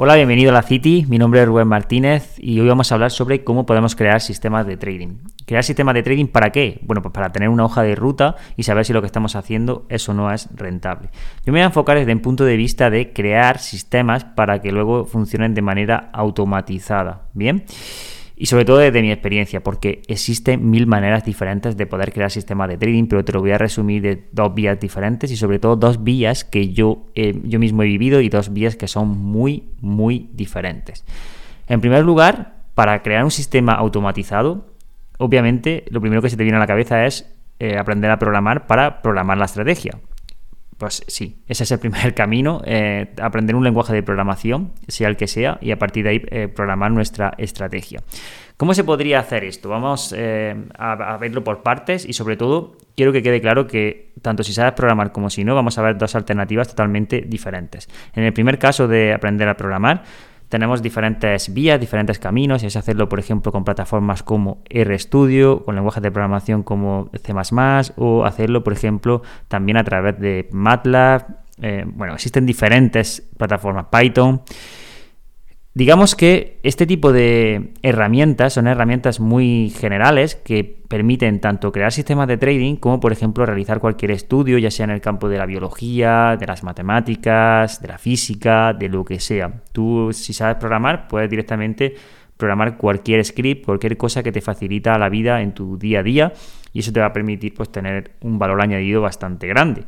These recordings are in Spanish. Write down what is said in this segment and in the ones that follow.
Hola, bienvenido a la City. Mi nombre es Rubén Martínez y hoy vamos a hablar sobre cómo podemos crear sistemas de trading. ¿Crear sistemas de trading para qué? Bueno, pues para tener una hoja de ruta y saber si lo que estamos haciendo es o no es rentable. Yo me voy a enfocar desde un punto de vista de crear sistemas para que luego funcionen de manera automatizada. Bien. Y sobre todo desde mi experiencia, porque existen mil maneras diferentes de poder crear sistemas de trading, pero te lo voy a resumir de dos vías diferentes y sobre todo dos vías que yo, yo mismo he vivido y dos vías que son muy, muy diferentes. En primer lugar, para crear un sistema automatizado, obviamente lo primero que se te viene a la cabeza es eh, aprender a programar para programar la estrategia. Pues sí, ese es el primer camino, eh, aprender un lenguaje de programación, sea el que sea, y a partir de ahí eh, programar nuestra estrategia. ¿Cómo se podría hacer esto? Vamos eh, a, verlo por partes y sobre todo quiero que quede claro que tanto si sabes programar como si no, vamos a ver dos alternativas totalmente diferentes. En el primer caso de aprender a programar, tenemos diferentes vías, diferentes caminos, es hacerlo, por ejemplo, con plataformas como RStudio, con lenguajes de programación como C++, o hacerlo, por ejemplo, también a través de MATLAB. Eh, bueno, existen diferentes plataformas Python. Digamos que este tipo de herramientas son herramientas muy generales que permiten tanto crear sistemas de trading como, por ejemplo, realizar cualquier estudio, ya sea en el campo de la biología, de las matemáticas, de la física, de lo que sea. Tú, si sabes programar, puedes directamente programar cualquier script, cualquier cosa que te facilita la vida en tu día a día y eso te va a permitir pues, tener un valor añadido bastante grande.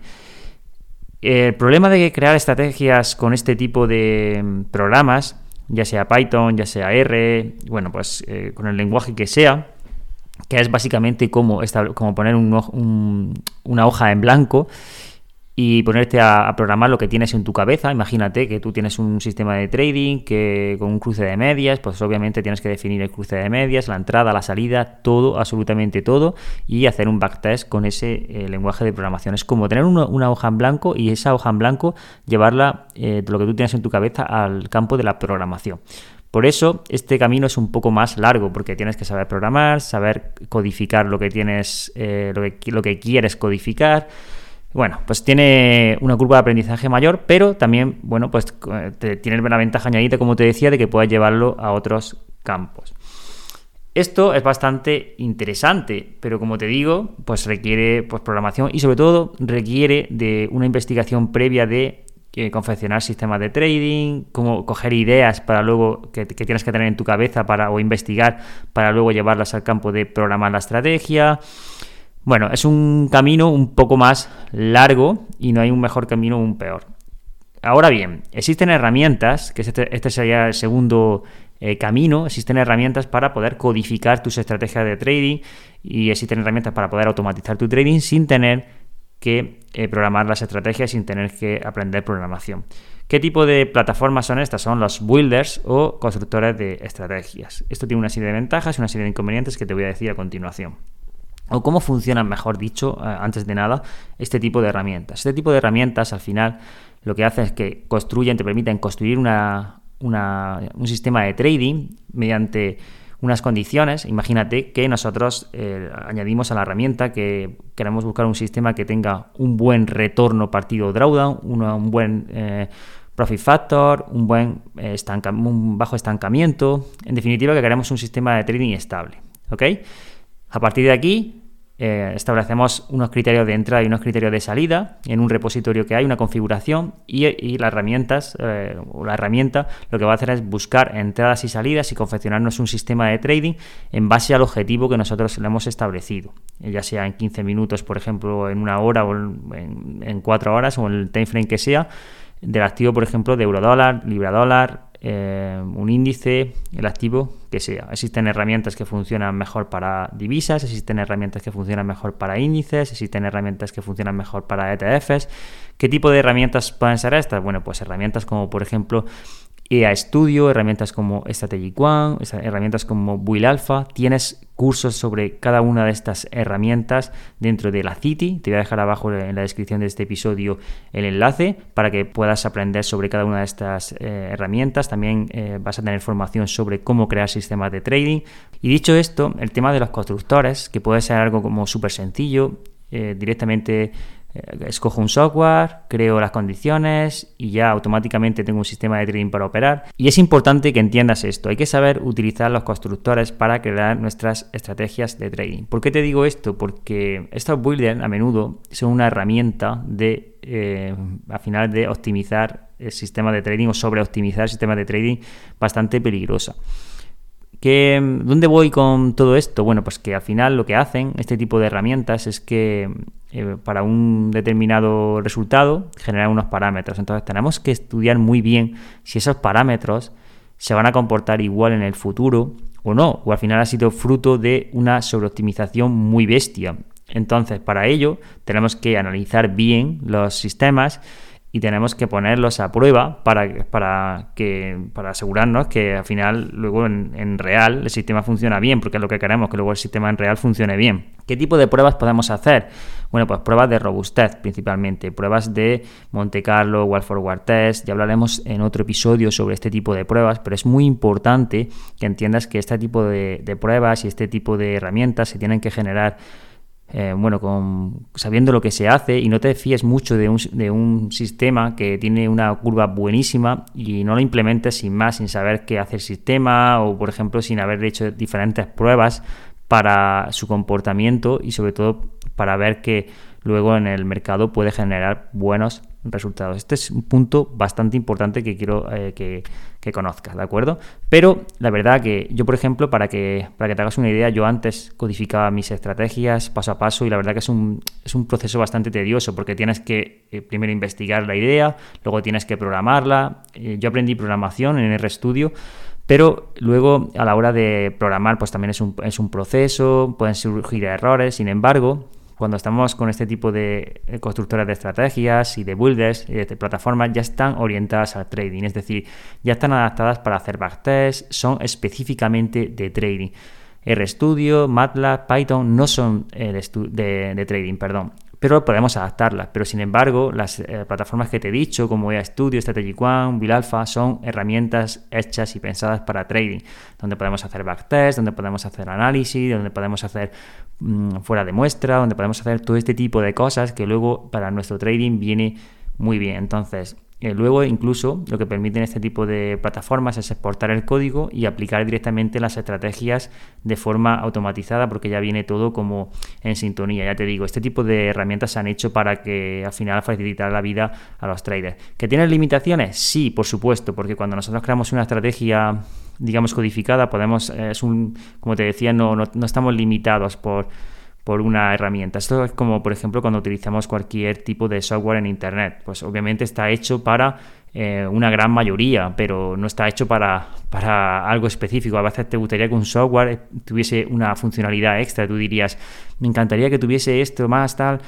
El problema de crear estrategias con este tipo de programas ya sea Python, ya sea R, bueno, pues eh, con el lenguaje que sea, que es básicamente como, como poner una hoja en blanco y ponerte a, programar lo que tienes en tu cabeza. Imagínate que tú tienes un sistema de trading que con un cruce de medias, pues obviamente tienes que definir el cruce de medias, la entrada, la salida, todo, absolutamente todo, y hacer un backtest con ese eh, lenguaje de programación. Es como tener una, hoja en blanco y esa hoja en blanco llevarla eh, lo que tú tienes en tu cabeza al campo de la programación. Por eso este camino es un poco más largo, porque tienes que saber programar, saber codificar lo que tienes, eh, lo, que, lo que quieres codificar. Bueno, pues tiene una curva de aprendizaje mayor, pero también, bueno, pues tiene la ventaja añadida, como te decía, de que puedes llevarlo a otros campos. Esto es bastante interesante, pero como te digo, pues requiere pues, programación y sobre todo requiere de una investigación previa de eh, confeccionar sistemas de trading, cómo coger ideas para luego que, que, tienes que tener en tu cabeza para o investigar para luego llevarlas al campo de programar la estrategia. Bueno, es un camino un poco más largo y no hay un mejor camino o un peor. Ahora bien, existen herramientas, que este, este sería el segundo eh, camino, existen herramientas para poder codificar tus estrategias de trading y existen herramientas para poder automatizar tu trading sin tener que eh, programar las estrategias, sin tener que aprender programación. ¿Qué tipo de plataformas son estas? Son los builders o constructores de estrategias. Esto tiene una serie de ventajas y una serie de inconvenientes que te voy a decir a continuación o cómo funcionan, mejor dicho, eh, antes de nada, este tipo de herramientas. Este tipo de herramientas al final lo que hacen es que construyen, te permiten construir un sistema de trading mediante unas condiciones. Imagínate que nosotros eh, añadimos a la herramienta que queremos buscar un sistema que tenga un buen retorno partido drawdown, un buen eh, profit factor, un buen bajo estancamiento. En definitiva, que queremos un sistema de trading estable. ¿Ok? A partir de aquí, eh, establecemos unos criterios de entrada y unos criterios de salida en un repositorio que hay, una configuración y, las herramientas, eh, la herramienta lo que va a hacer es buscar entradas y salidas y confeccionarnos un sistema de trading en base al objetivo que nosotros le hemos establecido, ya sea en 15 minutos, por ejemplo, en una hora o en, en 4 horas o en el time frame que sea, del activo, por ejemplo, de eurodólar, libra dólar, eh, un índice, el activo que sea. Existen herramientas que funcionan mejor para divisas, existen herramientas que funcionan mejor para índices, existen herramientas que funcionan mejor para ETFs. ¿Qué tipo de herramientas pueden ser estas? Bueno, pues herramientas como por ejemplo EA Studio, herramientas como Strategic One, herramientas como Build Alpha. Tienes cursos sobre cada una de estas herramientas dentro de la City. Te voy a dejar abajo en la descripción de este episodio el enlace para que puedas aprender sobre cada una de estas eh, herramientas. También eh, vas a tener formación sobre cómo crear sistemas de trading. Y dicho esto, el tema de los constructores, que puede ser algo como súper sencillo, eh, directamente escojo un software, creo las condiciones y ya automáticamente tengo un sistema de trading para operar. Y es importante que entiendas esto. Hay que saber utilizar los constructores para crear nuestras estrategias de trading. ¿Por qué te digo esto? Porque estos builders a menudo son una herramienta de, eh, al final, de optimizar el sistema de trading o sobre optimizar el sistema de trading bastante peligrosa. ¿Dónde voy con todo esto? Bueno, pues que al final lo que hacen este tipo de herramientas es que eh, para un determinado resultado generan unos parámetros. Entonces tenemos que estudiar muy bien si esos parámetros se van a comportar igual en el futuro o no, o al final ha sido fruto de una sobreoptimización muy bestia. Entonces, para ello tenemos que analizar bien los sistemas y tenemos que ponerlos a prueba para, para, que, para asegurarnos que al final luego en, real el sistema funciona bien, porque es lo que queremos, que luego el sistema en real funcione bien. ¿Qué tipo de pruebas podemos hacer? Bueno, pues pruebas de robustez principalmente, pruebas de Monte Carlo, Wall Forward Test, ya hablaremos en otro episodio sobre este tipo de pruebas, pero es muy importante que entiendas que este tipo de pruebas y este tipo de herramientas se tienen que generar eh, bueno, con, sabiendo lo que se hace y no te fíes mucho de un, de un, sistema que tiene una curva buenísima y no lo implementes sin más, sin saber qué hace el sistema o, por ejemplo, sin haber hecho diferentes pruebas para su comportamiento y sobre todo para ver que luego en el mercado puede generar buenos resultados. Este es un punto bastante importante que quiero eh, que, conozcas, ¿de acuerdo? Pero la verdad que yo, por ejemplo, para que, para que te hagas una idea, yo antes codificaba mis estrategias paso a paso y la verdad que es un, es un proceso bastante tedioso porque tienes que eh, primero investigar la idea, luego tienes que programarla. Eh, yo aprendí programación en RStudio. Pero luego a la hora de programar pues también es un, es un proceso, pueden surgir errores, sin embargo cuando estamos con este tipo de eh, constructoras de estrategias y de builders y de plataformas, ya están orientadas al trading, es decir, ya están adaptadas para hacer backtests, son específicamente de trading. RStudio, MATLAB, Python no son de, de trading, perdón pero podemos adaptarlas. Pero sin embargo, las eh, plataformas que te he dicho, como EA Studio, Strategy One, Bill Alpha, son herramientas hechas y pensadas para trading, donde podemos hacer backtest, donde podemos hacer análisis, donde podemos hacer mm, fuera de muestra, donde podemos hacer todo este tipo de cosas que luego para nuestro trading viene muy bien. Entonces, eh, luego, incluso, lo que permiten este tipo de plataformas es exportar el código y aplicar directamente las estrategias de forma automatizada, porque ya viene todo como en sintonía. Ya te digo, este tipo de herramientas se han hecho para que al final facilitar la vida a los traders. ¿Que tienen limitaciones? Sí, por supuesto, porque cuando nosotros creamos una estrategia digamos codificada podemos eh, es un como te decía no, no estamos limitados por por una herramienta. Esto es como, por ejemplo, cuando utilizamos cualquier tipo de software en Internet. Pues obviamente está hecho para eh, una gran mayoría, pero no está hecho para, para algo específico. A veces te gustaría que un software tuviese una funcionalidad extra. Tú dirías, me encantaría que tuviese esto más, tal.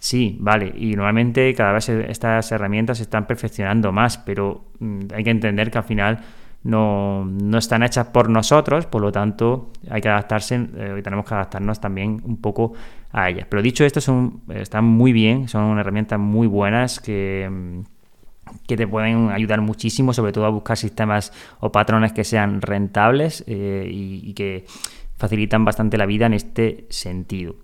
Sí, vale, y normalmente cada vez estas herramientas se están perfeccionando más, pero mm, hay que entender que al final no, están hechas por nosotros, por lo tanto hay que adaptarse eh, y tenemos que adaptarnos también un poco a ellas. Pero dicho esto, son, están muy bien, son herramientas muy buenas que, que te pueden ayudar muchísimo, sobre todo a buscar sistemas o patrones que sean rentables eh, y que facilitan bastante la vida en este sentido.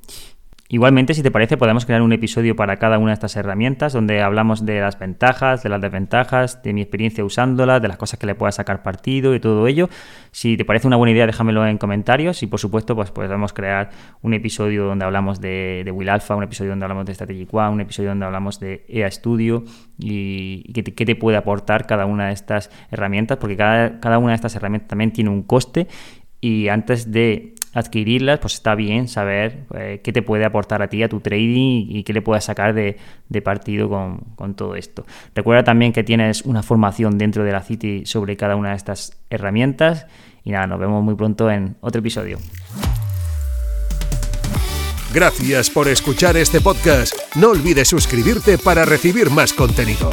Igualmente, si te parece, podemos crear un episodio para cada una de estas herramientas donde hablamos de las ventajas, de las desventajas, de mi experiencia usándolas, de las cosas que le pueda sacar partido y todo ello. Si te parece una buena idea, déjamelo en comentarios y por supuesto, pues podemos crear un episodio donde hablamos de, Will Alpha, un episodio donde hablamos de Strategic One, un episodio donde hablamos de EA Studio y, qué, te, puede aportar cada una de estas herramientas, porque cada, cada una de estas herramientas también tiene un coste y antes de adquirirlas, pues está bien saber eh, qué te puede aportar a ti, a tu trading y, qué le puedes sacar de, partido con, todo esto. Recuerda también que tienes una formación dentro de la City sobre cada una de estas herramientas y nada, nos vemos muy pronto en otro episodio. Gracias por escuchar este podcast. No olvides suscribirte para recibir más contenido.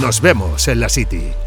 Nos vemos en la City.